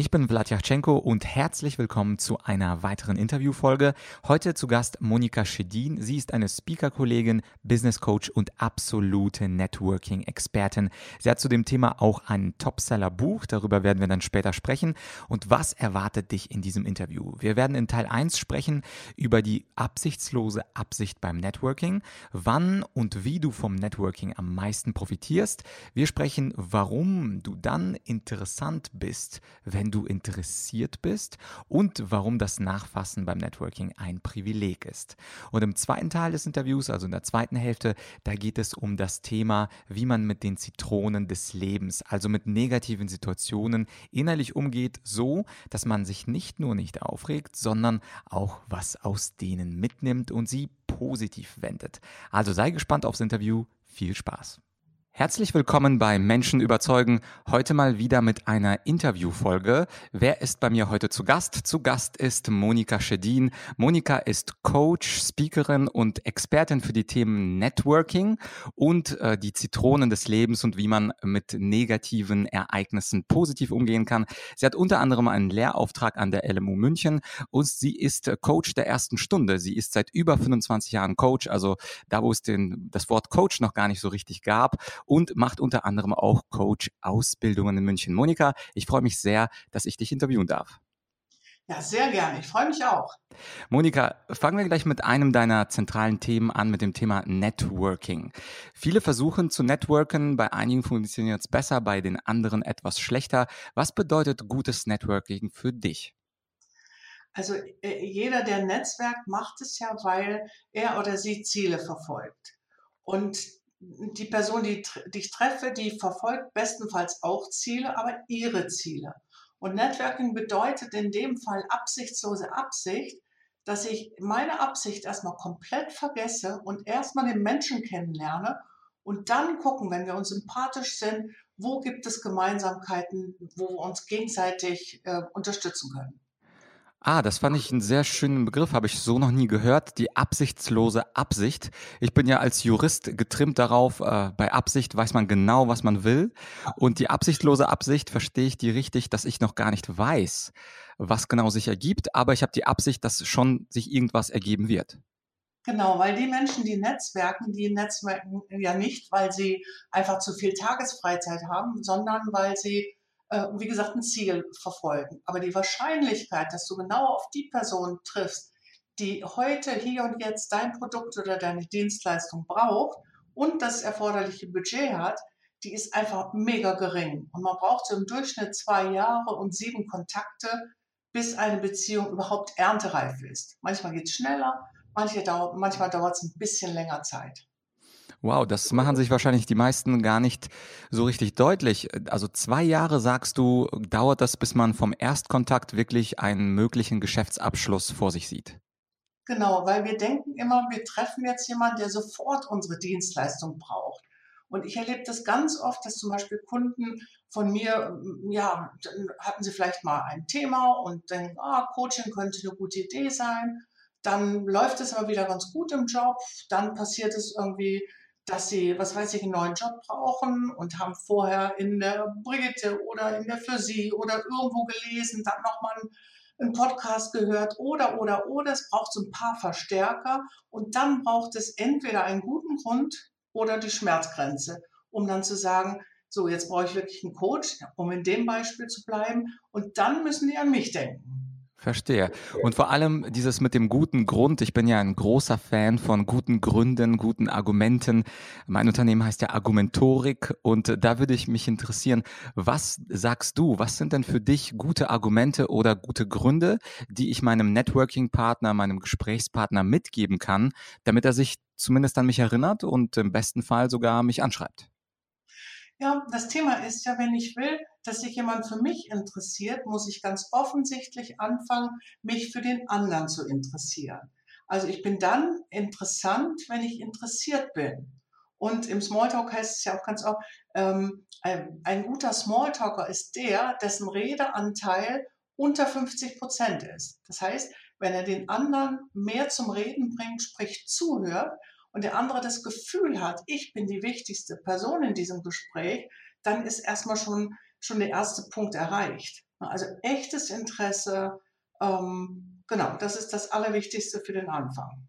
Ich bin Vladyachenko und herzlich willkommen zu einer weiteren Interviewfolge. Heute zu Gast Monika Schedin. Sie ist eine Speaker-Kollegin, Business Coach und absolute Networking-Expertin. Sie hat zu dem Thema auch ein Topseller-Buch, darüber werden wir dann später sprechen. Und was erwartet dich in diesem Interview? Wir werden in Teil 1 sprechen über die absichtslose Absicht beim Networking, wann und wie du vom Networking am meisten profitierst. Wir sprechen, warum du dann interessant bist, wenn wenn du interessiert bist und warum das Nachfassen beim Networking ein Privileg ist. Und im zweiten Teil des Interviews, also in der zweiten Hälfte, da geht es um das Thema, wie man mit den Zitronen des Lebens, also mit negativen Situationen innerlich umgeht, so, dass man sich nicht nur nicht aufregt, sondern auch was aus denen mitnimmt und sie positiv wendet. Also sei gespannt aufs Interview. Viel Spaß. Herzlich willkommen bei Menschen überzeugen. Heute mal wieder mit einer Interviewfolge. Wer ist bei mir heute zu Gast? Zu Gast ist Monika Schedin. Monika ist Coach, Speakerin und Expertin für die Themen Networking und äh, die Zitronen des Lebens und wie man mit negativen Ereignissen positiv umgehen kann. Sie hat unter anderem einen Lehrauftrag an der LMU München und sie ist Coach der ersten Stunde. Sie ist seit über 25 Jahren Coach, also da, wo es den, das Wort Coach noch gar nicht so richtig gab und macht unter anderem auch Coach-Ausbildungen in München. Monika, ich freue mich sehr, dass ich dich interviewen darf. Ja, sehr gerne. Ich freue mich auch. Monika, fangen wir gleich mit einem deiner zentralen Themen an, mit dem Thema Networking. Viele versuchen zu networken, bei einigen funktioniert es besser, bei den anderen etwas schlechter. Was bedeutet gutes Networking für dich? Also äh, jeder, der Netzwerk macht es ja, weil er oder sie Ziele verfolgt. Und die Person, die, die ich treffe, die verfolgt bestenfalls auch Ziele, aber ihre Ziele. Und Networking bedeutet in dem Fall absichtslose Absicht, dass ich meine Absicht erstmal komplett vergesse und erstmal den Menschen kennenlerne und dann gucken, wenn wir uns sympathisch sind, wo gibt es Gemeinsamkeiten, wo wir uns gegenseitig äh, unterstützen können. Ah, das fand ich einen sehr schönen Begriff, habe ich so noch nie gehört. Die absichtslose Absicht. Ich bin ja als Jurist getrimmt darauf, äh, bei Absicht weiß man genau, was man will. Und die absichtlose Absicht verstehe ich die richtig, dass ich noch gar nicht weiß, was genau sich ergibt, aber ich habe die Absicht, dass schon sich irgendwas ergeben wird. Genau, weil die Menschen, die netzwerken, die netzwerken ja nicht, weil sie einfach zu viel Tagesfreizeit haben, sondern weil sie äh, wie gesagt, ein Ziel verfolgen. Aber die Wahrscheinlichkeit, dass du genau auf die Person triffst, die heute, hier und jetzt dein Produkt oder deine Dienstleistung braucht und das erforderliche Budget hat, die ist einfach mega gering. Und man braucht so im Durchschnitt zwei Jahre und sieben Kontakte, bis eine Beziehung überhaupt erntereif ist. Manchmal geht es schneller, manchmal dauert es ein bisschen länger Zeit. Wow, das machen sich wahrscheinlich die meisten gar nicht so richtig deutlich. Also zwei Jahre, sagst du, dauert das, bis man vom Erstkontakt wirklich einen möglichen Geschäftsabschluss vor sich sieht. Genau, weil wir denken immer, wir treffen jetzt jemanden, der sofort unsere Dienstleistung braucht. Und ich erlebe das ganz oft, dass zum Beispiel Kunden von mir, ja, dann hatten sie vielleicht mal ein Thema und denken, ah, Coaching könnte eine gute Idee sein. Dann läuft es aber wieder ganz gut im Job. Dann passiert es irgendwie, dass sie, was weiß ich, einen neuen Job brauchen und haben vorher in der Brigitte oder in der Physik oder irgendwo gelesen, dann nochmal einen Podcast gehört oder, oder, oder. Es braucht so ein paar Verstärker und dann braucht es entweder einen guten Grund oder die Schmerzgrenze, um dann zu sagen, so, jetzt brauche ich wirklich einen Coach, um in dem Beispiel zu bleiben und dann müssen die an mich denken. Verstehe. Und vor allem dieses mit dem guten Grund. Ich bin ja ein großer Fan von guten Gründen, guten Argumenten. Mein Unternehmen heißt ja Argumentorik und da würde ich mich interessieren, was sagst du? Was sind denn für dich gute Argumente oder gute Gründe, die ich meinem Networking-Partner, meinem Gesprächspartner mitgeben kann, damit er sich zumindest an mich erinnert und im besten Fall sogar mich anschreibt? Ja, das Thema ist ja, wenn ich will, dass sich jemand für mich interessiert, muss ich ganz offensichtlich anfangen, mich für den anderen zu interessieren. Also ich bin dann interessant, wenn ich interessiert bin. Und im Smalltalk heißt es ja auch ganz oft, ähm, ein, ein guter Smalltalker ist der, dessen Redeanteil unter 50 Prozent ist. Das heißt, wenn er den anderen mehr zum Reden bringt, sprich zuhört und der andere das Gefühl hat, ich bin die wichtigste Person in diesem Gespräch, dann ist erstmal schon, schon der erste Punkt erreicht. Also echtes Interesse, ähm, genau, das ist das Allerwichtigste für den Anfang.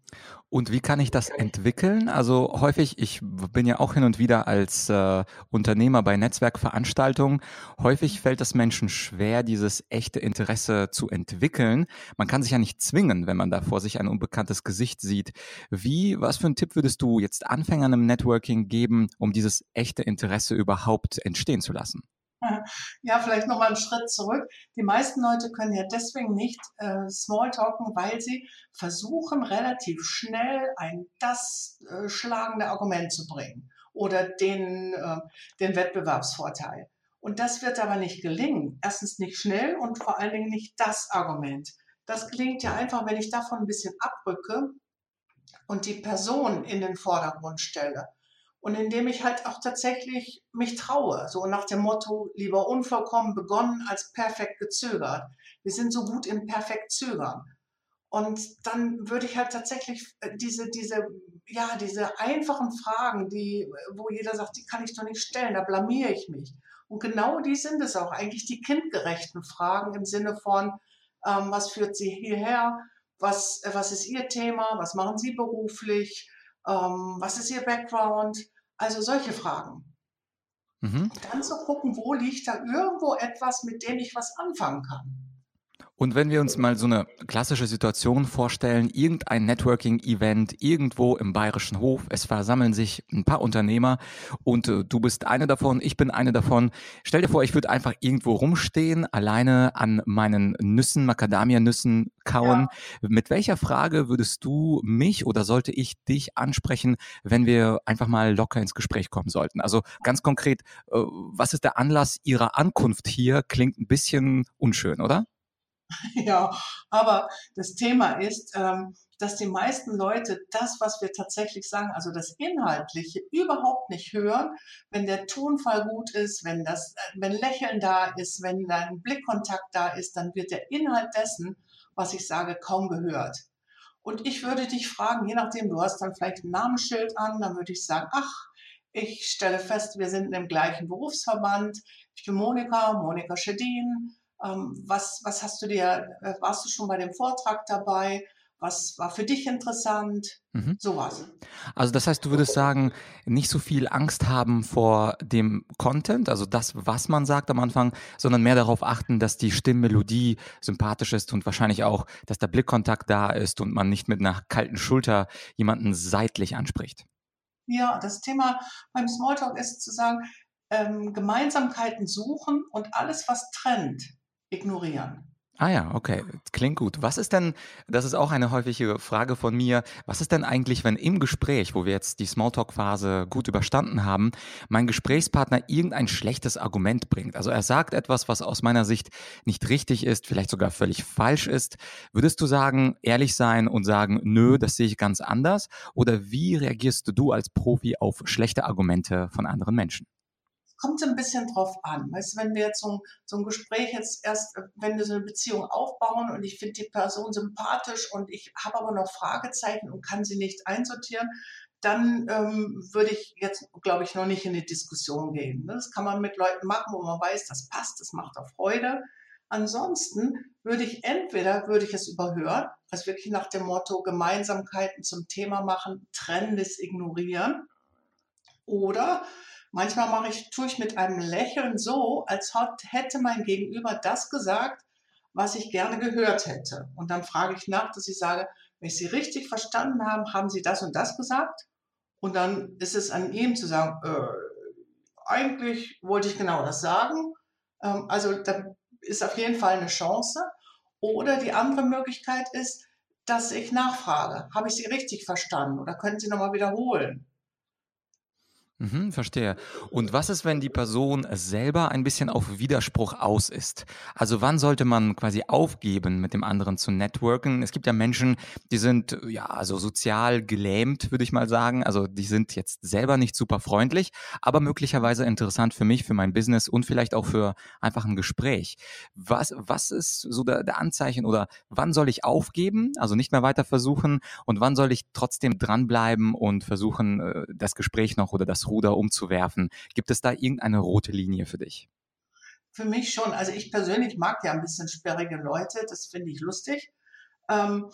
Und wie kann ich das entwickeln? Also häufig, ich bin ja auch hin und wieder als äh, Unternehmer bei Netzwerkveranstaltungen, häufig fällt es Menschen schwer, dieses echte Interesse zu entwickeln. Man kann sich ja nicht zwingen, wenn man da vor sich ein unbekanntes Gesicht sieht. Wie, was für einen Tipp würdest du jetzt Anfängern im Networking geben, um dieses echte Interesse überhaupt entstehen zu lassen? Ja, vielleicht nochmal einen Schritt zurück. Die meisten Leute können ja deswegen nicht äh, Smalltalken, weil sie versuchen, relativ schnell ein das äh, schlagende Argument zu bringen oder den, äh, den Wettbewerbsvorteil. Und das wird aber nicht gelingen. Erstens nicht schnell und vor allen Dingen nicht das Argument. Das gelingt ja einfach, wenn ich davon ein bisschen abrücke und die Person in den Vordergrund stelle und indem ich halt auch tatsächlich mich traue, so nach dem Motto, lieber unvollkommen begonnen als perfekt gezögert. Wir sind so gut im perfekt zögern. Und dann würde ich halt tatsächlich äh, diese, diese, ja, diese einfachen Fragen, die, wo jeder sagt, die kann ich doch nicht stellen, da blamiere ich mich. Und genau die sind es auch, eigentlich die kindgerechten Fragen im Sinne von, ähm, was führt Sie hierher? Was, äh, was ist Ihr Thema? Was machen Sie beruflich? Ähm, was ist Ihr Background? Also solche Fragen. Mhm. Dann zu gucken, wo liegt da irgendwo etwas, mit dem ich was anfangen kann. Und wenn wir uns mal so eine klassische Situation vorstellen, irgendein Networking-Event irgendwo im bayerischen Hof, es versammeln sich ein paar Unternehmer und äh, du bist eine davon, ich bin eine davon. Stell dir vor, ich würde einfach irgendwo rumstehen, alleine an meinen Nüssen, Macadamia-Nüssen kauen. Ja. Mit welcher Frage würdest du mich oder sollte ich dich ansprechen, wenn wir einfach mal locker ins Gespräch kommen sollten? Also ganz konkret, äh, was ist der Anlass Ihrer Ankunft hier? Klingt ein bisschen unschön, oder? Ja, aber das Thema ist, ähm, dass die meisten Leute das, was wir tatsächlich sagen, also das Inhaltliche, überhaupt nicht hören, wenn der Tonfall gut ist, wenn das, wenn Lächeln da ist, wenn ein Blickkontakt da ist, dann wird der Inhalt dessen, was ich sage, kaum gehört. Und ich würde dich fragen, je nachdem, du hast dann vielleicht ein Namensschild an, dann würde ich sagen, ach, ich stelle fest, wir sind im gleichen Berufsverband. Ich bin Monika, Monika Schedin. Ähm, was, was hast du dir, äh, warst du schon bei dem Vortrag dabei? Was war für dich interessant? Mhm. Sowas. Also das heißt, du würdest sagen, nicht so viel Angst haben vor dem Content, also das, was man sagt am Anfang, sondern mehr darauf achten, dass die Stimmmelodie sympathisch ist und wahrscheinlich auch, dass der Blickkontakt da ist und man nicht mit einer kalten Schulter jemanden seitlich anspricht. Ja, das Thema beim Smalltalk ist zu sagen, ähm, Gemeinsamkeiten suchen und alles, was trennt, ignorieren. Ah ja, okay, klingt gut. Was ist denn, das ist auch eine häufige Frage von mir, was ist denn eigentlich, wenn im Gespräch, wo wir jetzt die Smalltalk-Phase gut überstanden haben, mein Gesprächspartner irgendein schlechtes Argument bringt? Also er sagt etwas, was aus meiner Sicht nicht richtig ist, vielleicht sogar völlig falsch ist. Würdest du sagen, ehrlich sein und sagen, nö, das sehe ich ganz anders? Oder wie reagierst du als Profi auf schlechte Argumente von anderen Menschen? Kommt ein bisschen drauf an. Weißt du, wenn wir jetzt so, so ein Gespräch jetzt erst, wenn wir so eine Beziehung aufbauen und ich finde die Person sympathisch und ich habe aber noch Fragezeichen und kann sie nicht einsortieren, dann ähm, würde ich jetzt, glaube ich, noch nicht in die Diskussion gehen. Ne? Das kann man mit Leuten machen, wo man weiß, das passt, das macht auch Freude. Ansonsten würde ich entweder würde ich es überhören, also wirklich nach dem Motto Gemeinsamkeiten zum Thema machen, Trendes ignorieren, oder Manchmal mache ich, tue ich mit einem Lächeln so, als hätte mein Gegenüber das gesagt, was ich gerne gehört hätte. Und dann frage ich nach, dass ich sage, wenn ich Sie richtig verstanden habe, haben Sie das und das gesagt? Und dann ist es an ihm zu sagen, äh, eigentlich wollte ich genau das sagen. Ähm, also da ist auf jeden Fall eine Chance. Oder die andere Möglichkeit ist, dass ich nachfrage, habe ich Sie richtig verstanden oder können Sie nochmal wiederholen? Mhm, verstehe. Und was ist, wenn die Person selber ein bisschen auf Widerspruch aus ist? Also wann sollte man quasi aufgeben, mit dem anderen zu networken? Es gibt ja Menschen, die sind ja also sozial gelähmt, würde ich mal sagen. Also die sind jetzt selber nicht super freundlich, aber möglicherweise interessant für mich, für mein Business und vielleicht auch für einfach ein Gespräch. Was, was ist so der, der Anzeichen oder wann soll ich aufgeben, also nicht mehr weiter versuchen und wann soll ich trotzdem dranbleiben und versuchen, äh, das Gespräch noch oder das Ruder umzuwerfen. Gibt es da irgendeine rote Linie für dich? Für mich schon. Also ich persönlich mag ja ein bisschen sperrige Leute. Das finde ich lustig. Ähm,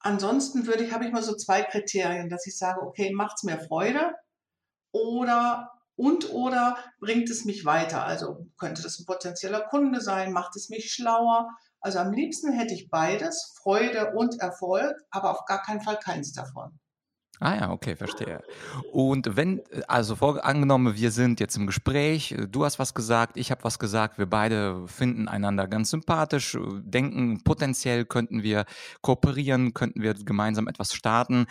ansonsten würde ich, habe ich mal so zwei Kriterien, dass ich sage, okay, macht es mir Freude oder und oder bringt es mich weiter? Also könnte das ein potenzieller Kunde sein, macht es mich schlauer? Also am liebsten hätte ich beides, Freude und Erfolg, aber auf gar keinen Fall keins davon. Ah ja, okay, verstehe. Und wenn, also vor, angenommen, wir sind jetzt im Gespräch, du hast was gesagt, ich habe was gesagt, wir beide finden einander ganz sympathisch, denken, potenziell könnten wir kooperieren, könnten wir gemeinsam etwas starten.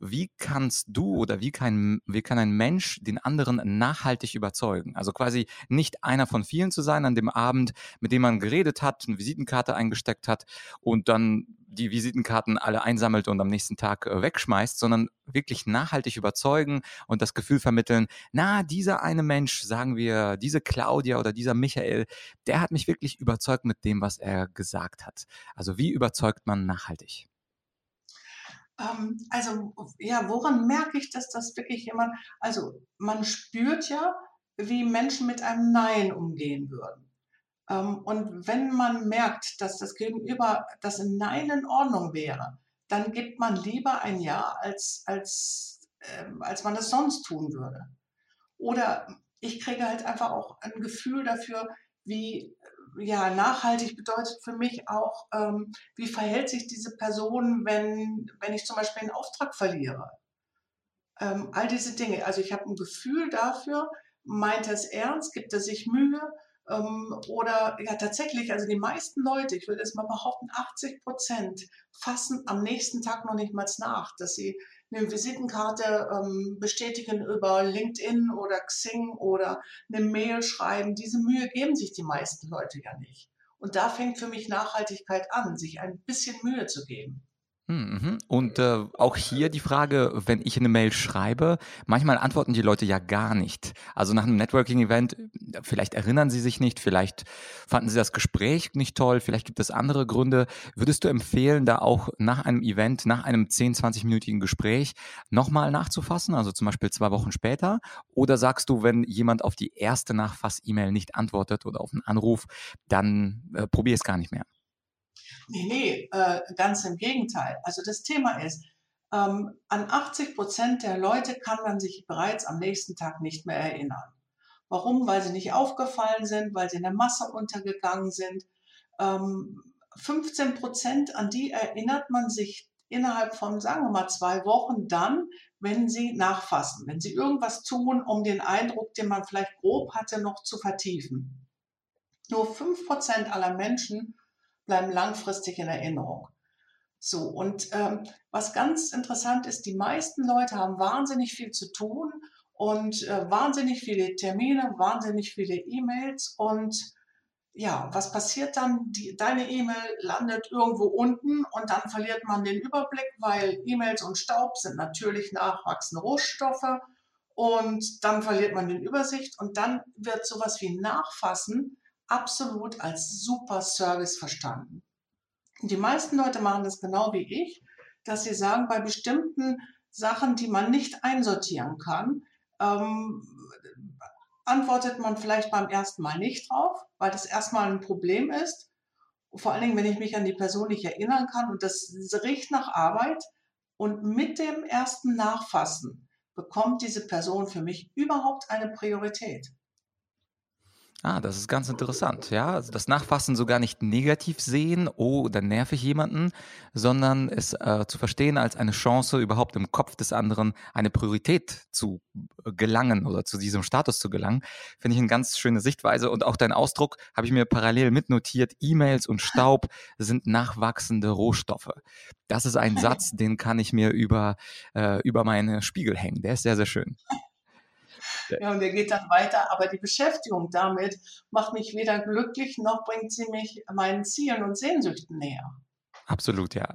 Wie kannst du oder wie kann, wie kann ein Mensch den anderen nachhaltig überzeugen? Also quasi nicht einer von vielen zu sein an dem Abend, mit dem man geredet hat, eine Visitenkarte eingesteckt hat und dann die Visitenkarten alle einsammelt und am nächsten Tag äh, wegschmeißt, sondern wirklich nachhaltig überzeugen und das Gefühl vermitteln, na, dieser eine Mensch, sagen wir, diese Claudia oder dieser Michael, der hat mich wirklich überzeugt mit dem, was er gesagt hat. Also wie überzeugt man nachhaltig? Ähm, also ja, woran merke ich, dass das wirklich jemand, also man spürt ja, wie Menschen mit einem Nein umgehen würden. Ähm, und wenn man merkt, dass das Gegenüber das in Nein in Ordnung wäre, dann gibt man lieber ein Ja, als, als, ähm, als man es sonst tun würde. Oder ich kriege halt einfach auch ein Gefühl dafür, wie ja, nachhaltig bedeutet für mich auch, ähm, wie verhält sich diese Person, wenn, wenn ich zum Beispiel einen Auftrag verliere. Ähm, all diese Dinge. Also ich habe ein Gefühl dafür, meint er es ernst, gibt er sich Mühe ähm, oder ja, tatsächlich, also die meisten Leute, ich würde es mal behaupten, 80 Prozent fassen am nächsten Tag noch nicht mal nach, dass sie eine Visitenkarte ähm, bestätigen über LinkedIn oder Xing oder eine Mail schreiben. Diese Mühe geben sich die meisten Leute ja nicht. Und da fängt für mich Nachhaltigkeit an, sich ein bisschen Mühe zu geben. Hm, mhm. Und äh, auch hier die Frage, wenn ich eine Mail schreibe, manchmal antworten die Leute ja gar nicht. Also nach einem Networking-Event, vielleicht erinnern sie sich nicht, vielleicht fanden sie das Gespräch nicht toll, vielleicht gibt es andere Gründe. Würdest du empfehlen, da auch nach einem Event, nach einem 10, 20-minütigen Gespräch nochmal nachzufassen, also zum Beispiel zwei Wochen später? Oder sagst du, wenn jemand auf die erste Nachfass-E-Mail nicht antwortet oder auf einen Anruf, dann äh, probier es gar nicht mehr? Nee, nee, äh, ganz im Gegenteil. Also das Thema ist, ähm, an 80 Prozent der Leute kann man sich bereits am nächsten Tag nicht mehr erinnern. Warum? Weil sie nicht aufgefallen sind, weil sie in der Masse untergegangen sind. Ähm, 15 Prozent, an die erinnert man sich innerhalb von, sagen wir mal, zwei Wochen dann, wenn sie nachfassen, wenn sie irgendwas tun, um den Eindruck, den man vielleicht grob hatte, noch zu vertiefen. Nur 5 Prozent aller Menschen bleiben langfristig in Erinnerung. So, und ähm, was ganz interessant ist, die meisten Leute haben wahnsinnig viel zu tun und äh, wahnsinnig viele Termine, wahnsinnig viele E-Mails und ja, was passiert dann? Die, deine E-Mail landet irgendwo unten und dann verliert man den Überblick, weil E-Mails und Staub sind natürlich nachwachsende Rohstoffe und dann verliert man den Übersicht und dann wird sowas wie Nachfassen absolut als super Service verstanden. Die meisten Leute machen das genau wie ich, dass sie sagen, bei bestimmten Sachen, die man nicht einsortieren kann, ähm, antwortet man vielleicht beim ersten Mal nicht drauf, weil das erstmal ein Problem ist. Vor allen Dingen, wenn ich mich an die Person nicht erinnern kann und das riecht nach Arbeit. Und mit dem ersten Nachfassen bekommt diese Person für mich überhaupt eine Priorität. Ah, das ist ganz interessant, ja. Also das Nachfassen sogar nicht negativ sehen, oh, dann nerv ich jemanden, sondern es äh, zu verstehen als eine Chance, überhaupt im Kopf des anderen eine Priorität zu gelangen oder zu diesem Status zu gelangen, finde ich eine ganz schöne Sichtweise. Und auch dein Ausdruck habe ich mir parallel mitnotiert. E-Mails und Staub sind nachwachsende Rohstoffe. Das ist ein Satz, den kann ich mir über, äh, über meine Spiegel hängen. Der ist sehr, sehr schön. Ja, und der geht dann weiter. Aber die Beschäftigung damit macht mich weder glücklich noch bringt sie mich meinen Zielen und Sehnsüchten näher. Absolut, ja,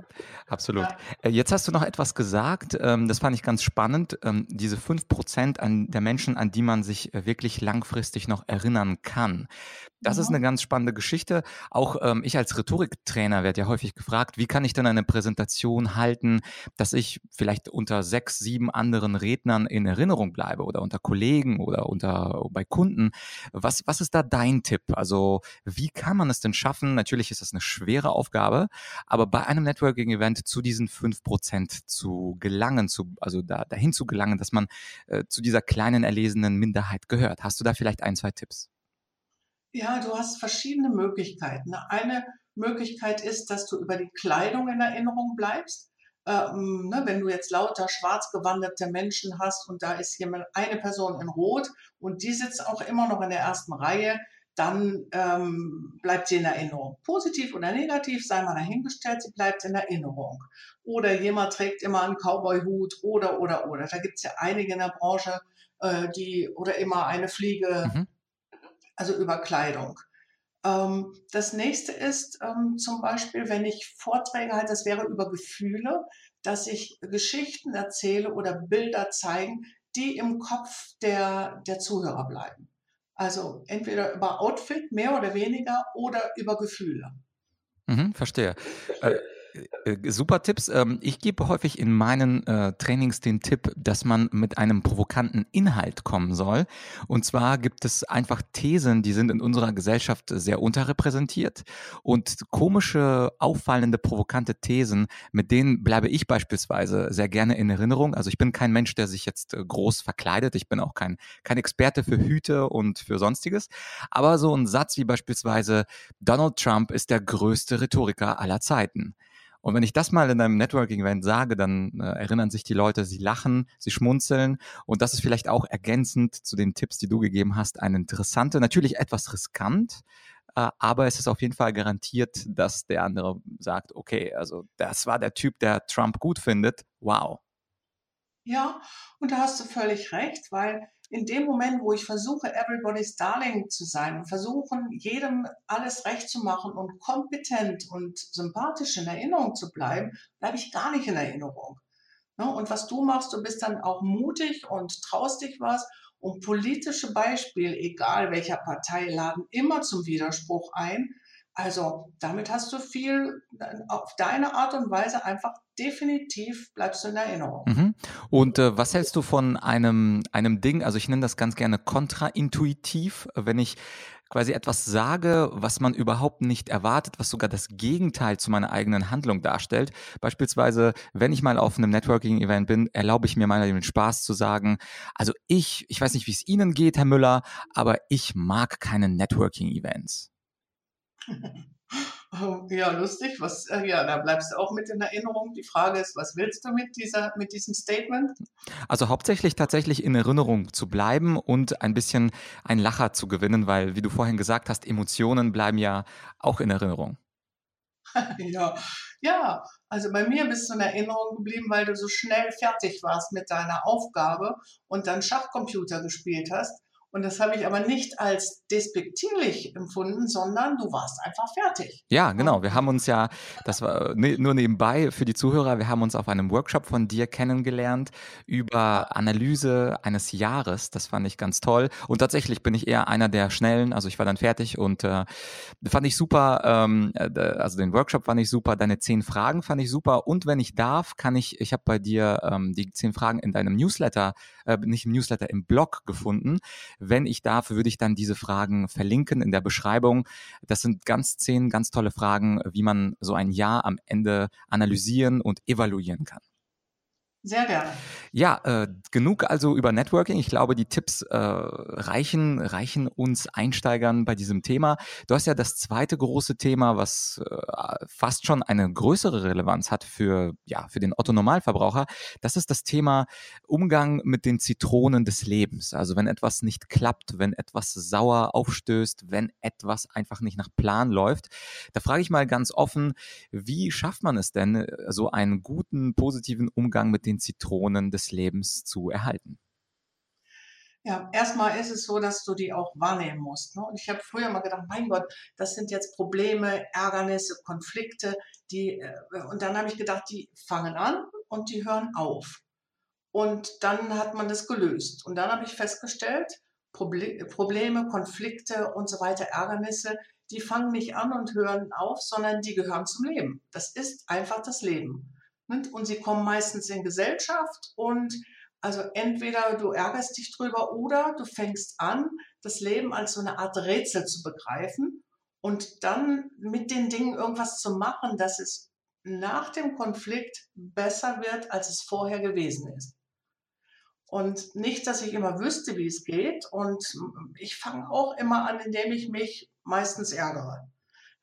absolut. Ja. Äh, jetzt hast du noch etwas gesagt, ähm, das fand ich ganz spannend, ähm, diese fünf Prozent der Menschen, an die man sich äh, wirklich langfristig noch erinnern kann. Das ja. ist eine ganz spannende Geschichte. Auch ähm, ich als Rhetoriktrainer werde ja häufig gefragt, wie kann ich denn eine Präsentation halten, dass ich vielleicht unter sechs, sieben anderen Rednern in Erinnerung bleibe oder unter Kollegen oder unter bei Kunden. Was, was ist da dein Tipp? Also wie kann man es denn schaffen? Natürlich ist das eine schwere Aufgabe, aber bei einem Networking-Event zu diesen fünf Prozent zu gelangen, zu, also da, dahin zu gelangen, dass man äh, zu dieser kleinen erlesenen Minderheit gehört. Hast du da vielleicht ein, zwei Tipps? Ja, du hast verschiedene Möglichkeiten. Eine Möglichkeit ist, dass du über die Kleidung in Erinnerung bleibst. Ähm, ne, wenn du jetzt lauter schwarz gewanderte Menschen hast und da ist jemand, eine Person in Rot und die sitzt auch immer noch in der ersten Reihe, dann ähm, bleibt sie in Erinnerung. Positiv oder negativ, sei mal dahingestellt, sie bleibt in Erinnerung. Oder jemand trägt immer einen Cowboy-Hut oder, oder, oder. Da gibt es ja einige in der Branche, äh, die, oder immer eine Fliege, mhm also über Kleidung. Ähm, das nächste ist ähm, zum Beispiel, wenn ich Vorträge halte, das wäre über Gefühle, dass ich Geschichten erzähle oder Bilder zeigen, die im Kopf der, der Zuhörer bleiben. Also entweder über Outfit mehr oder weniger oder über Gefühle. Mhm, verstehe. Äh, super Tipps. Ähm, ich gebe häufig in meinen äh, Trainings den Tipp, dass man mit einem provokanten Inhalt kommen soll. Und zwar gibt es einfach Thesen, die sind in unserer Gesellschaft sehr unterrepräsentiert. Und komische, auffallende, provokante Thesen, mit denen bleibe ich beispielsweise sehr gerne in Erinnerung. Also ich bin kein Mensch, der sich jetzt äh, groß verkleidet. Ich bin auch kein, kein Experte für Hüte und für sonstiges. Aber so ein Satz wie beispielsweise Donald Trump ist der größte Rhetoriker aller Zeiten. Und wenn ich das mal in einem Networking-Event sage, dann äh, erinnern sich die Leute, sie lachen, sie schmunzeln. Und das ist vielleicht auch ergänzend zu den Tipps, die du gegeben hast, eine interessante, natürlich etwas riskant, äh, aber es ist auf jeden Fall garantiert, dass der andere sagt, okay, also das war der Typ, der Trump gut findet. Wow. Ja, und da hast du völlig recht, weil in dem Moment, wo ich versuche, everybody's darling zu sein und versuchen, jedem alles recht zu machen und kompetent und sympathisch in Erinnerung zu bleiben, bleibe ich gar nicht in Erinnerung. Ne? Und was du machst, du bist dann auch mutig und traust dich was und politische Beispiele, egal welcher Partei, laden immer zum Widerspruch ein. Also damit hast du viel auf deine Art und Weise einfach definitiv bleibst du in Erinnerung. Mhm. Und äh, was hältst du von einem, einem Ding, also ich nenne das ganz gerne kontraintuitiv, wenn ich quasi etwas sage, was man überhaupt nicht erwartet, was sogar das Gegenteil zu meiner eigenen Handlung darstellt. Beispielsweise, wenn ich mal auf einem Networking-Event bin, erlaube ich mir mal den Spaß zu sagen, also ich, ich weiß nicht, wie es Ihnen geht, Herr Müller, aber ich mag keine Networking-Events. Ja, lustig. Was, äh, ja, da bleibst du auch mit in Erinnerung. Die Frage ist, was willst du mit dieser, mit diesem Statement? Also hauptsächlich tatsächlich in Erinnerung zu bleiben und ein bisschen ein Lacher zu gewinnen, weil, wie du vorhin gesagt hast, Emotionen bleiben ja auch in Erinnerung. ja, ja. Also bei mir bist du in Erinnerung geblieben, weil du so schnell fertig warst mit deiner Aufgabe und dann Schachcomputer gespielt hast und das habe ich aber nicht als despektierlich empfunden, sondern du warst einfach fertig. Ja, genau. Wir haben uns ja, das war ne, nur nebenbei für die Zuhörer, wir haben uns auf einem Workshop von dir kennengelernt über Analyse eines Jahres. Das fand ich ganz toll. Und tatsächlich bin ich eher einer der Schnellen. Also ich war dann fertig und äh, fand ich super. Ähm, äh, also den Workshop fand ich super. Deine zehn Fragen fand ich super. Und wenn ich darf, kann ich, ich habe bei dir ähm, die zehn Fragen in deinem Newsletter, äh, nicht im Newsletter, im Blog gefunden wenn ich darf, würde ich dann diese Fragen verlinken in der Beschreibung. Das sind ganz zehn ganz tolle Fragen, wie man so ein Jahr am Ende analysieren und evaluieren kann. Sehr gerne. Ja, äh, genug also über Networking. Ich glaube, die Tipps äh, reichen, reichen uns Einsteigern bei diesem Thema. Du hast ja das zweite große Thema, was äh, fast schon eine größere Relevanz hat für, ja, für den Otto-Normalverbraucher. Das ist das Thema Umgang mit den Zitronen des Lebens. Also wenn etwas nicht klappt, wenn etwas sauer aufstößt, wenn etwas einfach nicht nach Plan läuft. Da frage ich mal ganz offen, wie schafft man es denn, so einen guten, positiven Umgang mit den den Zitronen des Lebens zu erhalten? Ja, erstmal ist es so, dass du die auch wahrnehmen musst. Ne? Und ich habe früher mal gedacht, mein Gott, das sind jetzt Probleme, Ärgernisse, Konflikte, die, äh, und dann habe ich gedacht, die fangen an und die hören auf. Und dann hat man das gelöst. Und dann habe ich festgestellt, Probleme, Konflikte und so weiter, Ärgernisse, die fangen nicht an und hören auf, sondern die gehören zum Leben. Das ist einfach das Leben. Und sie kommen meistens in Gesellschaft und also entweder du ärgerst dich drüber oder du fängst an, das Leben als so eine Art Rätsel zu begreifen und dann mit den Dingen irgendwas zu machen, dass es nach dem Konflikt besser wird, als es vorher gewesen ist. Und nicht, dass ich immer wüsste, wie es geht. Und ich fange auch immer an, indem ich mich meistens ärgere.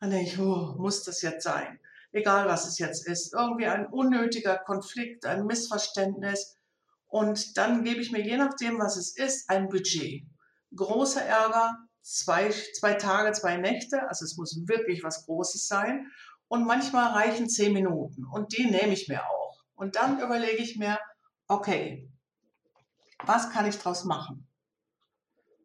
Dann denke ich, oh, muss das jetzt sein? Egal, was es jetzt ist. Irgendwie ein unnötiger Konflikt, ein Missverständnis. Und dann gebe ich mir, je nachdem, was es ist, ein Budget. Großer Ärger, zwei, zwei Tage, zwei Nächte, also es muss wirklich was Großes sein. Und manchmal reichen zehn Minuten und die nehme ich mir auch. Und dann überlege ich mir, okay, was kann ich daraus machen?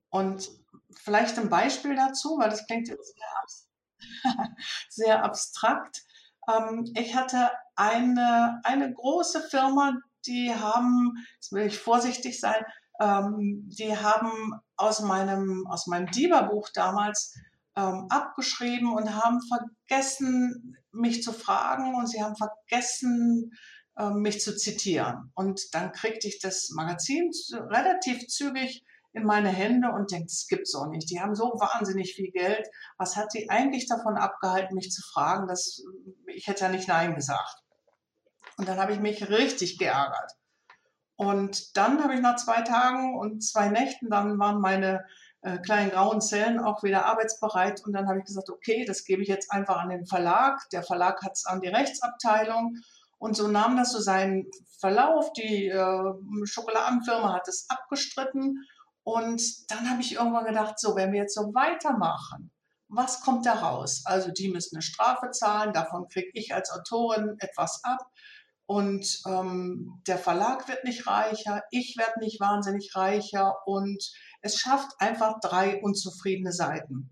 Und vielleicht ein Beispiel dazu, weil das klingt jetzt sehr, sehr abstrakt. Ähm, ich hatte eine, eine große Firma, die haben, jetzt will ich vorsichtig sein, ähm, die haben aus meinem, aus meinem DIBA-Buch damals ähm, abgeschrieben und haben vergessen, mich zu fragen und sie haben vergessen, äh, mich zu zitieren. Und dann kriegte ich das Magazin relativ zügig in meine Hände und denke, das gibt's auch nicht. Die haben so wahnsinnig viel Geld. Was hat sie eigentlich davon abgehalten, mich zu fragen? dass ich hätte ja nicht Nein gesagt. Und dann habe ich mich richtig geärgert. Und dann habe ich nach zwei Tagen und zwei Nächten, dann waren meine äh, kleinen grauen Zellen auch wieder arbeitsbereit. Und dann habe ich gesagt, okay, das gebe ich jetzt einfach an den Verlag. Der Verlag hat es an die Rechtsabteilung. Und so nahm das so seinen Verlauf. Die äh, Schokoladenfirma hat es abgestritten. Und dann habe ich irgendwann gedacht, so, wenn wir jetzt so weitermachen, was kommt da raus? Also die müssen eine Strafe zahlen, davon kriege ich als Autorin etwas ab. Und ähm, der Verlag wird nicht reicher, ich werde nicht wahnsinnig reicher und es schafft einfach drei unzufriedene Seiten.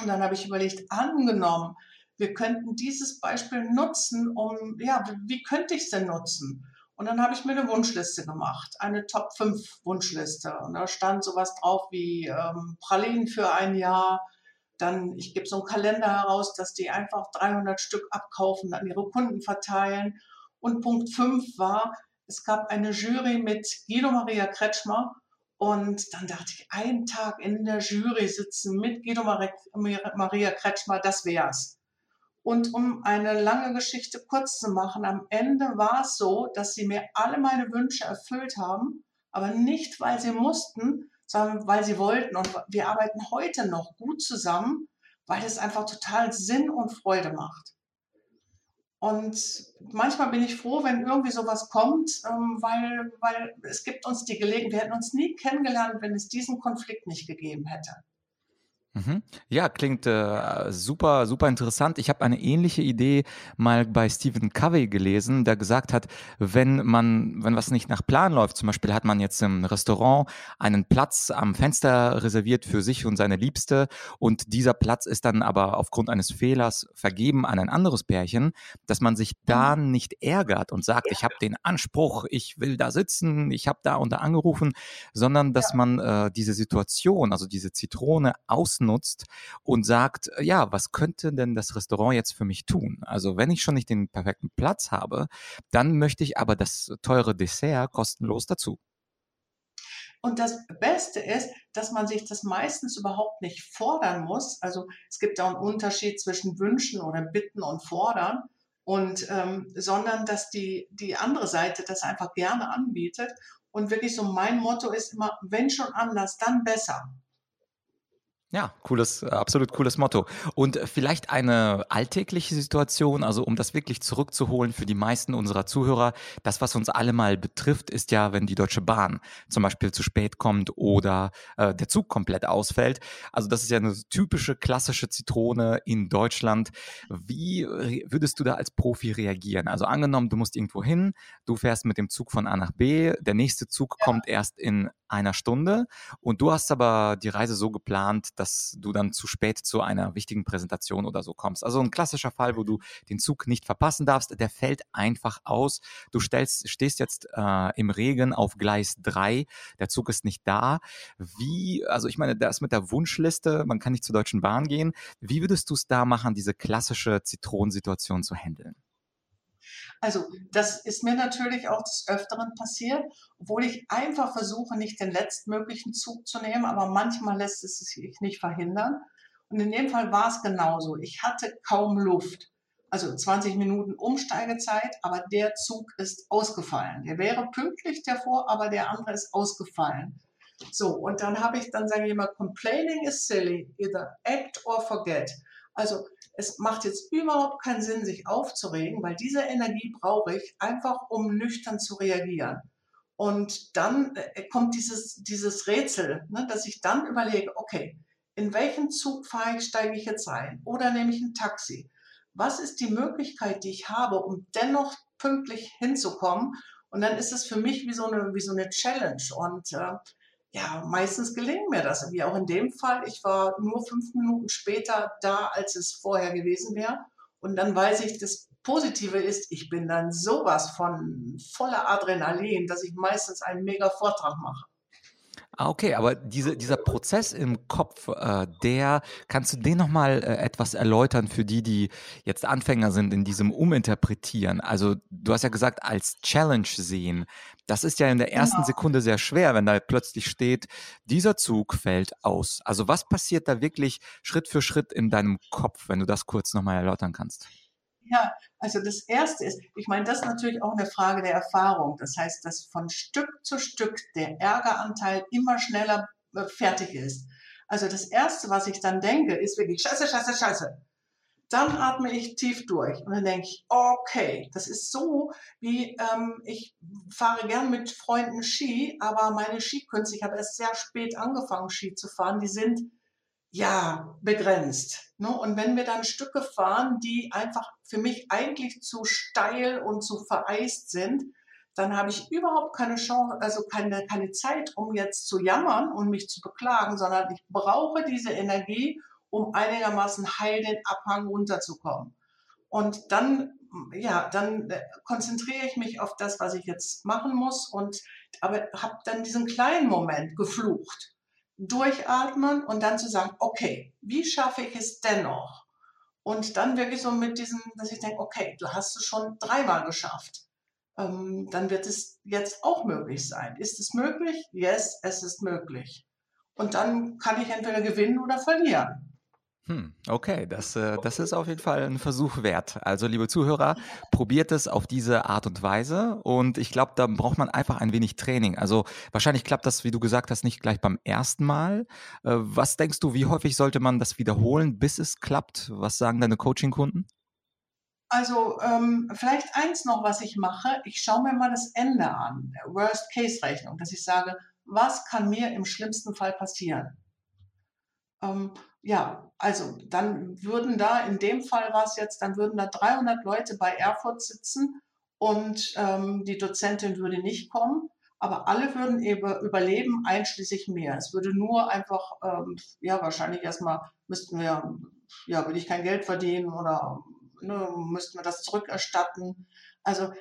Und dann habe ich überlegt, angenommen, wir könnten dieses Beispiel nutzen, um, ja, wie könnte ich es denn nutzen? Und dann habe ich mir eine Wunschliste gemacht, eine Top 5 Wunschliste. Und da stand sowas drauf wie ähm, Pralinen für ein Jahr. Dann, ich gebe so einen Kalender heraus, dass die einfach 300 Stück abkaufen, an ihre Kunden verteilen. Und Punkt 5 war, es gab eine Jury mit Guido Maria Kretschmer. Und dann dachte ich, einen Tag in der Jury sitzen mit Guido Maria Kretschmer, das wär's. Und um eine lange Geschichte kurz zu machen, am Ende war es so, dass sie mir alle meine Wünsche erfüllt haben, aber nicht, weil sie mussten, sondern weil sie wollten. Und wir arbeiten heute noch gut zusammen, weil es einfach total Sinn und Freude macht. Und manchmal bin ich froh, wenn irgendwie sowas kommt, ähm, weil, weil es gibt uns die Gelegenheit, wir hätten uns nie kennengelernt, wenn es diesen Konflikt nicht gegeben hätte. Mhm. Ja, klingt äh, super, super interessant. Ich habe eine ähnliche Idee mal bei Stephen Covey gelesen, der gesagt hat, wenn man, wenn was nicht nach Plan läuft, zum Beispiel hat man jetzt im Restaurant einen Platz am Fenster reserviert für sich und seine Liebste und dieser Platz ist dann aber aufgrund eines Fehlers vergeben an ein anderes Pärchen, dass man sich da mhm. nicht ärgert und sagt, ich habe den Anspruch, ich will da sitzen, ich habe da unter angerufen, sondern dass man äh, diese Situation, also diese Zitrone aus ausnutzt und sagt, äh, ja, was könnte denn das Restaurant jetzt für mich tun? Also wenn ich schon nicht den perfekten Platz habe, dann möchte ich aber das teure Dessert kostenlos dazu. Und das Beste ist, dass man sich das meistens überhaupt nicht fordern muss. Also es gibt da einen Unterschied zwischen Wünschen oder Bitten und Fordern. Und ähm, sondern dass die, die andere Seite das einfach gerne anbietet. Und wirklich so mein Motto ist immer, wenn schon anders, dann besser. Ja, cooles, absolut cooles Motto. Und vielleicht eine alltägliche Situation, also um das wirklich zurückzuholen für die meisten unserer Zuhörer, das, was uns alle mal betrifft, ist ja, wenn die Deutsche Bahn zum Beispiel zu spät kommt oder äh, der Zug komplett ausfällt. Also das ist ja eine typische klassische Zitrone in Deutschland. Wie würdest du da als Profi reagieren? Also angenommen, du musst irgendwo hin, du fährst mit dem Zug von A nach B, der nächste Zug kommt erst in einer Stunde und du hast aber die Reise so geplant, dass du dann zu spät zu einer wichtigen Präsentation oder so kommst. Also ein klassischer Fall, wo du den Zug nicht verpassen darfst, der fällt einfach aus. Du stellst, stehst jetzt äh, im Regen auf Gleis 3, der Zug ist nicht da. Wie, also ich meine, das mit der Wunschliste, man kann nicht zur Deutschen Bahn gehen. Wie würdest du es da machen, diese klassische Zitronensituation zu handeln? Also das ist mir natürlich auch des Öfteren passiert, obwohl ich einfach versuche, nicht den letztmöglichen Zug zu nehmen, aber manchmal lässt es sich nicht verhindern. Und in dem Fall war es genauso. Ich hatte kaum Luft. Also 20 Minuten Umsteigezeit, aber der Zug ist ausgefallen. Der wäre pünktlich davor, aber der andere ist ausgefallen. So, und dann habe ich, dann sage ich immer, complaining is silly, either act or forget. Also es macht jetzt überhaupt keinen Sinn, sich aufzuregen, weil diese Energie brauche ich einfach, um nüchtern zu reagieren. Und dann äh, kommt dieses, dieses Rätsel, ne, dass ich dann überlege, okay, in welchen Zug fahre ich, steige ich jetzt ein oder nehme ich ein Taxi? Was ist die Möglichkeit, die ich habe, um dennoch pünktlich hinzukommen? Und dann ist es für mich wie so eine, wie so eine Challenge. Und äh, ja, meistens gelingt mir das. Wie auch in dem Fall. Ich war nur fünf Minuten später da, als es vorher gewesen wäre. Und dann weiß ich, das Positive ist, ich bin dann sowas von voller Adrenalin, dass ich meistens einen mega Vortrag mache. Ah, okay, aber diese, dieser Prozess im Kopf, äh, der, kannst du den nochmal äh, etwas erläutern für die, die jetzt Anfänger sind in diesem Uminterpretieren? Also du hast ja gesagt, als Challenge sehen. Das ist ja in der ersten genau. Sekunde sehr schwer, wenn da plötzlich steht, dieser Zug fällt aus. Also was passiert da wirklich Schritt für Schritt in deinem Kopf, wenn du das kurz nochmal erläutern kannst? Ja, also das Erste ist, ich meine, das ist natürlich auch eine Frage der Erfahrung. Das heißt, dass von Stück zu Stück der Ärgeranteil immer schneller äh, fertig ist. Also das Erste, was ich dann denke, ist wirklich Scheiße, Scheiße, Scheiße. Dann atme ich tief durch und dann denke ich, okay, das ist so, wie ähm, ich fahre gern mit Freunden Ski, aber meine Skikünste, ich habe erst sehr spät angefangen, Ski zu fahren, die sind ja, begrenzt. Ne? Und wenn wir dann Stücke fahren, die einfach für mich eigentlich zu steil und zu vereist sind, dann habe ich überhaupt keine Chance, also keine, keine Zeit, um jetzt zu jammern und mich zu beklagen, sondern ich brauche diese Energie, um einigermaßen heil den Abhang runterzukommen. Und dann, ja, dann äh, konzentriere ich mich auf das, was ich jetzt machen muss und aber habe dann diesen kleinen Moment geflucht durchatmen und dann zu sagen, okay, wie schaffe ich es dennoch? Und dann wirklich so mit diesem, dass ich denke, okay, du hast es schon dreimal geschafft. Ähm, dann wird es jetzt auch möglich sein. Ist es möglich? Yes, es ist möglich. Und dann kann ich entweder gewinnen oder verlieren. Hm, okay, das, äh, das ist auf jeden Fall ein Versuch wert. Also, liebe Zuhörer, probiert es auf diese Art und Weise. Und ich glaube, da braucht man einfach ein wenig Training. Also, wahrscheinlich klappt das, wie du gesagt hast, nicht gleich beim ersten Mal. Äh, was denkst du, wie häufig sollte man das wiederholen, bis es klappt? Was sagen deine Coaching-Kunden? Also ähm, vielleicht eins noch, was ich mache. Ich schaue mir mal das Ende an, Worst-Case-Rechnung, dass ich sage, was kann mir im schlimmsten Fall passieren? Ähm, ja, also dann würden da, in dem Fall war es jetzt, dann würden da 300 Leute bei Erfurt sitzen und ähm, die Dozentin würde nicht kommen, aber alle würden eben überleben, einschließlich mir. Es würde nur einfach, ähm, ja, wahrscheinlich erstmal müssten wir, ja, würde ich kein Geld verdienen oder ne, müssten wir das zurückerstatten. Also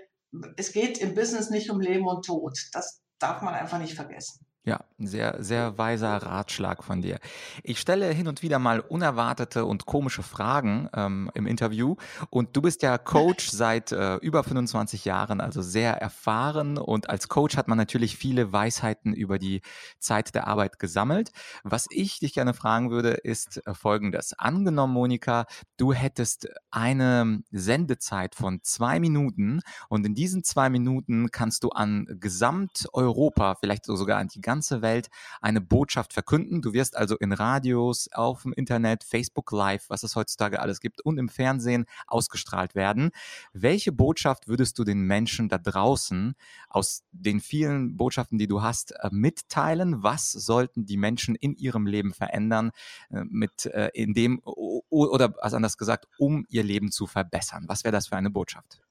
es geht im Business nicht um Leben und Tod. Das darf man einfach nicht vergessen. Ja, sehr, sehr weiser Ratschlag von dir. Ich stelle hin und wieder mal unerwartete und komische Fragen ähm, im Interview. Und du bist ja Coach seit äh, über 25 Jahren, also sehr erfahren. Und als Coach hat man natürlich viele Weisheiten über die Zeit der Arbeit gesammelt. Was ich dich gerne fragen würde, ist äh, folgendes. Angenommen, Monika, du hättest eine Sendezeit von zwei Minuten und in diesen zwei Minuten kannst du an Gesamteuropa, vielleicht sogar an die ganze ganze Welt eine Botschaft verkünden. Du wirst also in Radios, auf dem Internet, Facebook Live, was es heutzutage alles gibt und im Fernsehen ausgestrahlt werden. Welche Botschaft würdest du den Menschen da draußen aus den vielen Botschaften, die du hast, äh, mitteilen? Was sollten die Menschen in ihrem Leben verändern, äh, mit äh, in dem oder anders gesagt, um ihr Leben zu verbessern? Was wäre das für eine Botschaft?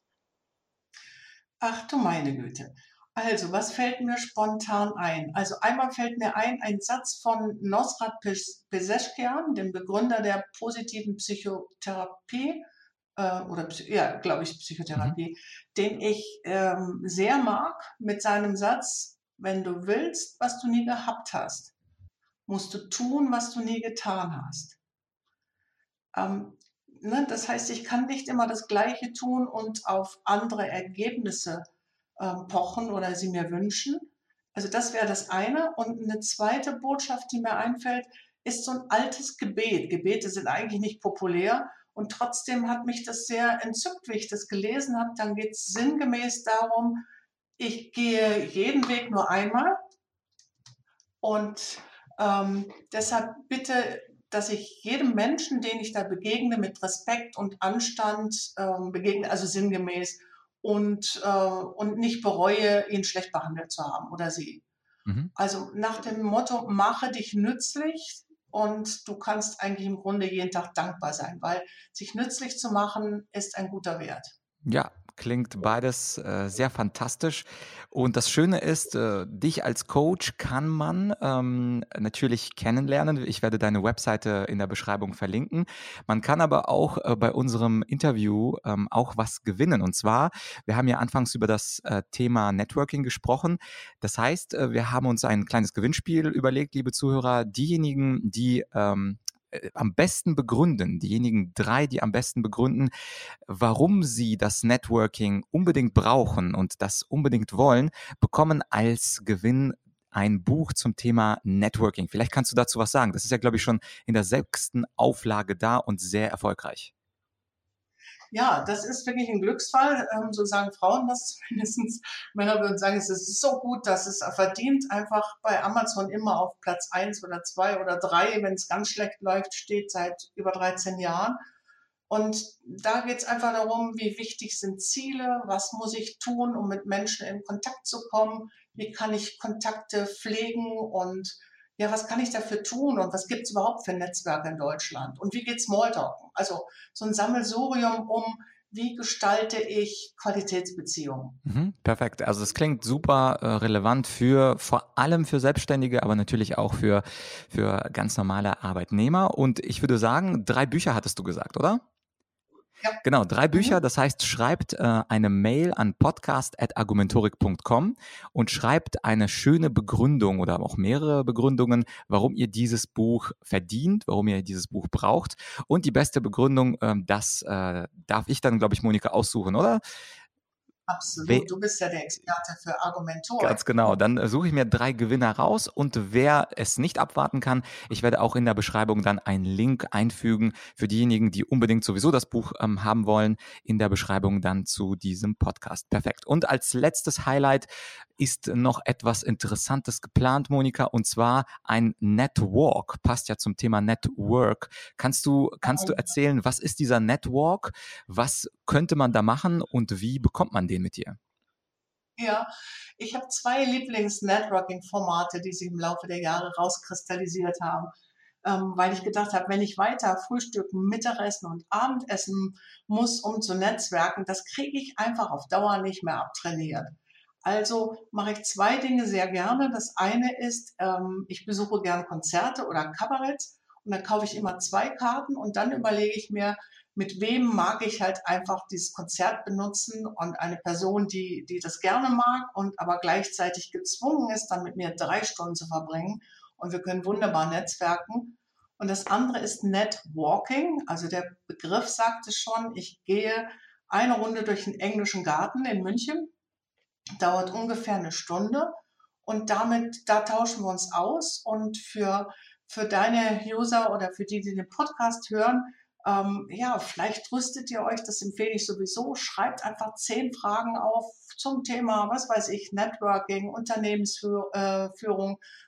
Ach du meine Güte. Also, was fällt mir spontan ein? Also einmal fällt mir ein, ein Satz von Nosrat Peseschkian, dem Begründer der positiven Psychotherapie, äh, oder ja, glaube ich, Psychotherapie, mhm. den ich ähm, sehr mag mit seinem Satz, wenn du willst, was du nie gehabt hast, musst du tun, was du nie getan hast. Ähm, ne, das heißt, ich kann nicht immer das Gleiche tun und auf andere Ergebnisse ähm, pochen oder sie mir wünschen. Also das wäre das eine. Und eine zweite Botschaft, die mir einfällt, ist so ein altes Gebet. Gebete sind eigentlich nicht populär und trotzdem hat mich das sehr entzückt, wie ich das gelesen habe. Dann geht es sinngemäß darum, ich gehe jeden Weg nur einmal und ähm, deshalb bitte dass ich jedem Menschen, den ich da begegne, mit Respekt und Anstand ähm, begegne, also sinngemäß, und, äh, und nicht bereue, ihn schlecht behandelt zu haben oder sie. Mhm. Also nach dem Motto, mache dich nützlich und du kannst eigentlich im Grunde jeden Tag dankbar sein, weil sich nützlich zu machen ist ein guter Wert. Ja, klingt beides äh, sehr fantastisch. Und das Schöne ist, äh, dich als Coach kann man ähm, natürlich kennenlernen. Ich werde deine Webseite in der Beschreibung verlinken. Man kann aber auch äh, bei unserem Interview ähm, auch was gewinnen. Und zwar, wir haben ja anfangs über das äh, Thema Networking gesprochen. Das heißt, äh, wir haben uns ein kleines Gewinnspiel überlegt, liebe Zuhörer. Diejenigen, die ähm, äh, am besten begründen, diejenigen drei, die am besten begründen, warum sie das Networking unbedingt brauchen und das unbedingt wollen, bekommen als Gewinn ein Buch zum Thema Networking. Vielleicht kannst du dazu was sagen. Das ist ja, glaube ich, schon in der sechsten Auflage da und sehr erfolgreich. Ja, das ist wirklich ein Glücksfall. Ähm, so sagen Frauen das zumindest. Männer würden sagen, es ist so gut, dass es verdient einfach bei Amazon immer auf Platz eins oder zwei oder drei, wenn es ganz schlecht läuft, steht seit über 13 Jahren. Und da geht es einfach darum, wie wichtig sind Ziele, was muss ich tun, um mit Menschen in Kontakt zu kommen, wie kann ich Kontakte pflegen und ja, was kann ich dafür tun und was gibt es überhaupt für Netzwerke in Deutschland und wie geht Smalltalken? Also so ein Sammelsurium um, wie gestalte ich Qualitätsbeziehungen? Mhm, perfekt. Also es klingt super äh, relevant für vor allem für Selbstständige, aber natürlich auch für, für ganz normale Arbeitnehmer. Und ich würde sagen, drei Bücher hattest du gesagt, oder? Ja. Genau, drei Bücher. Mhm. Das heißt, schreibt äh, eine Mail an podcast.argumentorik.com und schreibt eine schöne Begründung oder auch mehrere Begründungen, warum ihr dieses Buch verdient, warum ihr dieses Buch braucht. Und die beste Begründung, äh, das äh, darf ich dann, glaube ich, Monika aussuchen, oder? Absolut, du bist ja der Experte für Argumentoren. Ganz genau. Dann äh, suche ich mir drei Gewinner raus und wer es nicht abwarten kann, ich werde auch in der Beschreibung dann einen Link einfügen für diejenigen, die unbedingt sowieso das Buch ähm, haben wollen, in der Beschreibung dann zu diesem Podcast. Perfekt. Und als letztes Highlight ist noch etwas Interessantes geplant, Monika, und zwar ein Network. Passt ja zum Thema Network. Kannst du, kannst du erzählen, was ist dieser Network? Was könnte man da machen und wie bekommt man den mit dir? Ja, ich habe zwei Lieblings-Networking-Formate, die sich im Laufe der Jahre rauskristallisiert haben, ähm, weil ich gedacht habe, wenn ich weiter frühstücken, Mittagessen und Abendessen muss, um zu netzwerken, das kriege ich einfach auf Dauer nicht mehr abtrainiert. Also mache ich zwei Dinge sehr gerne. Das eine ist, ähm, ich besuche gerne Konzerte oder Kabarett und dann kaufe ich immer zwei Karten und dann überlege ich mir, mit wem mag ich halt einfach dieses Konzert benutzen und eine Person, die, die das gerne mag und aber gleichzeitig gezwungen ist, dann mit mir drei Stunden zu verbringen und wir können wunderbar netzwerken. Und das andere ist Netwalking, also der Begriff sagt es schon, ich gehe eine Runde durch den englischen Garten in München dauert ungefähr eine Stunde und damit, da tauschen wir uns aus und für, für deine User oder für die, die den Podcast hören, Ähm, ja, vielleicht rüstet ihr euch, das empfehle ich sowieso. Schreibt einfach zehn Fragen auf zum Thema, was weiß ich, Networking, Unternehmensführung, äh,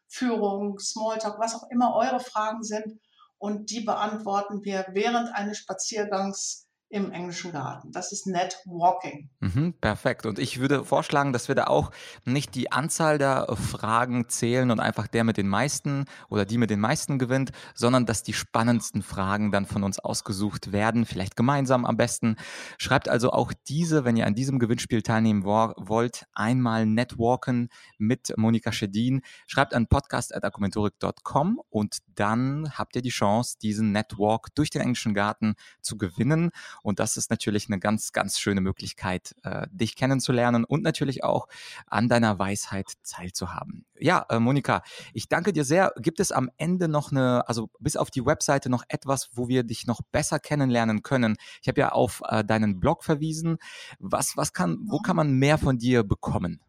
Führung, Smalltalk, was auch immer eure Fragen sind. Und die beantworten wir während eines Spaziergangs im englischen Garten. Das ist Netwalking. Mhm, perfekt. Und ich würde vorschlagen, dass wir da auch nicht die Anzahl der Fragen zählen und einfach der mit den meisten oder die mit den meisten gewinnt, sondern dass die spannendsten Fragen dann von uns ausgesucht werden, vielleicht gemeinsam am besten. Schreibt also auch diese, wenn ihr an diesem Gewinnspiel teilnehmen wollt, einmal Netwalken mit Monika Schedin. Schreibt an podcast.argumentorik.com und dann habt ihr die Chance, diesen Netwalk durch den englischen Garten zu gewinnen. Und das ist natürlich eine ganz, ganz schöne Möglichkeit, äh, dich kennenzulernen und natürlich auch an deiner Weisheit teilzuhaben. Ja, äh, Monika, ich danke dir sehr. Gibt es am Ende noch eine, also bis auf die Webseite noch etwas, wo wir dich noch besser kennenlernen können? Ich habe ja auf äh, deinen Blog verwiesen. Was, was kann, wo kann man mehr von dir bekommen?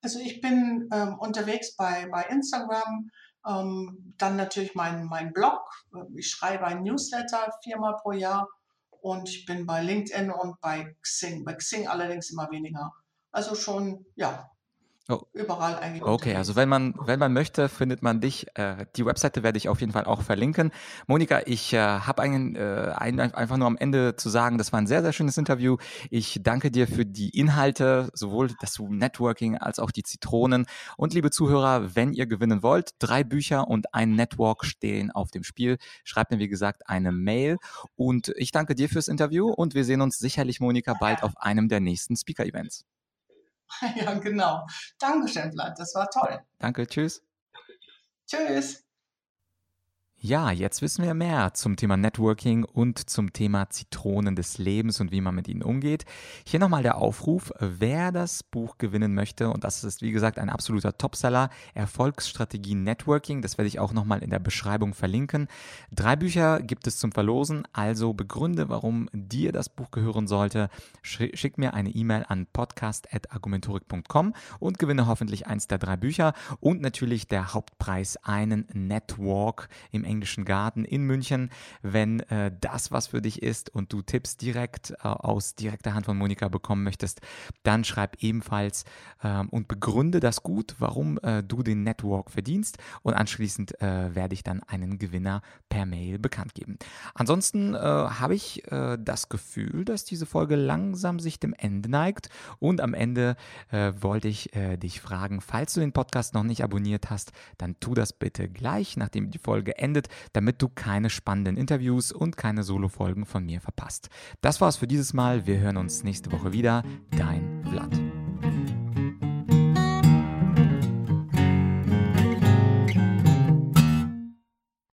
Also ich bin ähm, unterwegs bei, bei Instagram, ähm, dann natürlich mein, mein Blog. Ich schreibe ein Newsletter viermal pro Jahr und ich bin bei LinkedIn und bei Xing. Bei Xing allerdings immer weniger. Also schon, ja, Oh. Überall eigentlich. Okay, also wenn man, wenn man möchte, findet man dich. Äh, die Webseite werde ich auf jeden Fall auch verlinken. Monika, ich äh, habe einen, äh, ein, einfach nur am Ende zu sagen, das war ein sehr, sehr schönes Interview. Ich danke dir für die Inhalte, sowohl das Networking als auch die Zitronen. Und liebe Zuhörer, wenn ihr gewinnen wollt, drei Bücher und ein Network stehen auf dem Spiel. Schreibt mir, wie gesagt, eine Mail. Und ich danke dir fürs Interview und wir sehen uns sicherlich, Monika, bald auf einem der nächsten Speaker-Events. Ja, genau. Dankeschön, Vlad. Das war toll. Danke, tschüss. Tschüss. Ja, jetzt wissen wir mehr zum Thema Networking und zum Thema Zitronen des Lebens und wie man mit ihnen umgeht. Hier nochmal der Aufruf, wer das Buch gewinnen möchte, und das ist wie gesagt ein absoluter Topseller, Erfolgsstrategie Networking, das werde ich auch nochmal in der Beschreibung verlinken. Drei Bücher gibt es zum Verlosen, also begründe, warum dir das Buch gehören sollte. Schick mir eine E-Mail an podcast.argumentorik.com und gewinne hoffentlich eins der drei Bücher und natürlich der Hauptpreis, einen Network im Englischen Garten in München. Wenn äh, das was für dich ist und du Tipps direkt äh, aus direkter Hand von Monika bekommen möchtest, dann schreib ebenfalls ähm, und begründe das gut, warum äh, du den Network verdienst und anschließend äh, werde ich dann einen Gewinner per Mail bekannt geben. Ansonsten äh, habe ich äh, das Gefühl, dass diese Folge langsam sich dem Ende neigt und am Ende wollte ich dich fragen, falls du den Podcast noch nicht abonniert hast, dann tu das bitte gleich, nachdem die Folge endet beendet, damit du keine spannenden Interviews und keine Solo-Folgen von mir verpasst. Das war's für dieses Mal. Wir hören uns nächste Woche wieder. Dein Vlad.